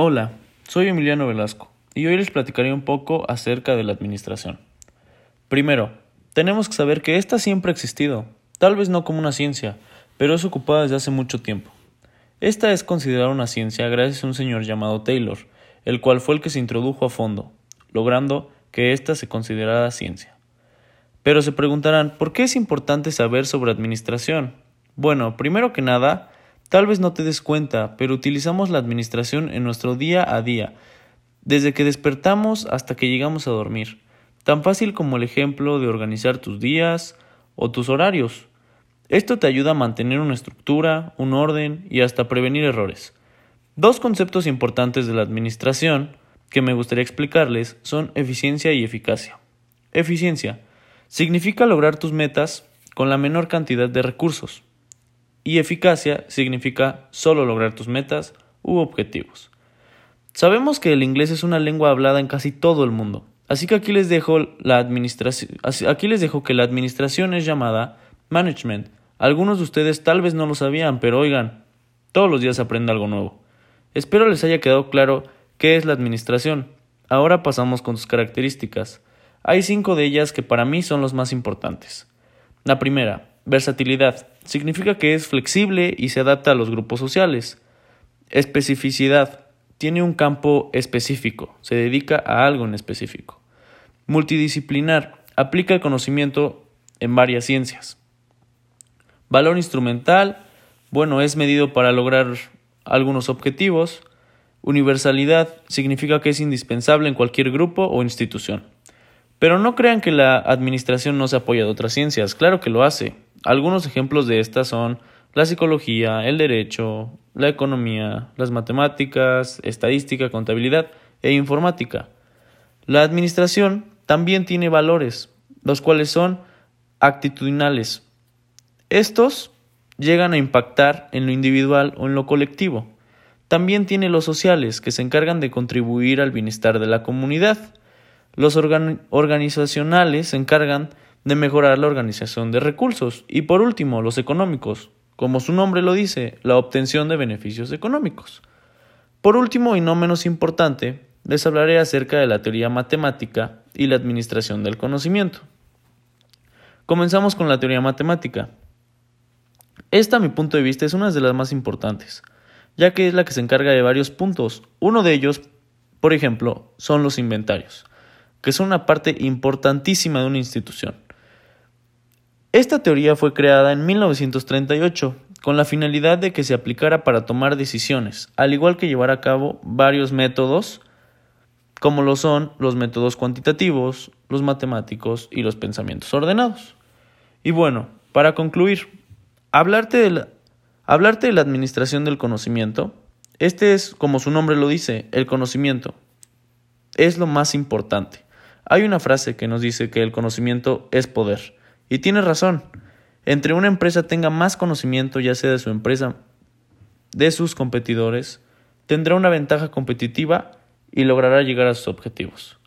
Hola, soy Emiliano Velasco y hoy les platicaré un poco acerca de la administración. Primero, tenemos que saber que ésta siempre ha existido, tal vez no como una ciencia, pero es ocupada desde hace mucho tiempo. Esta es considerada una ciencia gracias a un señor llamado Taylor, el cual fue el que se introdujo a fondo, logrando que ésta se considerara ciencia. Pero se preguntarán, ¿por qué es importante saber sobre administración? Bueno, primero que nada, Tal vez no te des cuenta, pero utilizamos la administración en nuestro día a día, desde que despertamos hasta que llegamos a dormir. Tan fácil como el ejemplo de organizar tus días o tus horarios. Esto te ayuda a mantener una estructura, un orden y hasta prevenir errores. Dos conceptos importantes de la administración que me gustaría explicarles son eficiencia y eficacia. Eficiencia significa lograr tus metas con la menor cantidad de recursos y eficacia significa solo lograr tus metas u objetivos. Sabemos que el inglés es una lengua hablada en casi todo el mundo, así que aquí les dejo la administración, aquí les dejo que la administración es llamada management. Algunos de ustedes tal vez no lo sabían, pero oigan, todos los días aprende algo nuevo. Espero les haya quedado claro qué es la administración. Ahora pasamos con sus características. Hay cinco de ellas que para mí son los más importantes. La primera, Versatilidad. Significa que es flexible y se adapta a los grupos sociales. Especificidad. Tiene un campo específico, se dedica a algo en específico. Multidisciplinar. Aplica el conocimiento en varias ciencias. Valor instrumental. Bueno, es medido para lograr algunos objetivos. Universalidad significa que es indispensable en cualquier grupo o institución. Pero no crean que la administración no se apoya de otras ciencias, claro que lo hace. Algunos ejemplos de estas son la psicología, el derecho, la economía, las matemáticas, estadística, contabilidad e informática. La administración también tiene valores, los cuales son actitudinales. Estos llegan a impactar en lo individual o en lo colectivo. También tiene los sociales, que se encargan de contribuir al bienestar de la comunidad. Los organizacionales se encargan de mejorar la organización de recursos. Y por último, los económicos, como su nombre lo dice, la obtención de beneficios económicos. Por último y no menos importante, les hablaré acerca de la teoría matemática y la administración del conocimiento. Comenzamos con la teoría matemática. Esta, a mi punto de vista, es una de las más importantes, ya que es la que se encarga de varios puntos. Uno de ellos, por ejemplo, son los inventarios, que son una parte importantísima de una institución. Esta teoría fue creada en 1938 con la finalidad de que se aplicara para tomar decisiones, al igual que llevar a cabo varios métodos, como lo son los métodos cuantitativos, los matemáticos y los pensamientos ordenados. Y bueno, para concluir, hablarte de la, hablarte de la administración del conocimiento, este es, como su nombre lo dice, el conocimiento. Es lo más importante. Hay una frase que nos dice que el conocimiento es poder. Y tiene razón. Entre una empresa tenga más conocimiento, ya sea de su empresa, de sus competidores, tendrá una ventaja competitiva y logrará llegar a sus objetivos.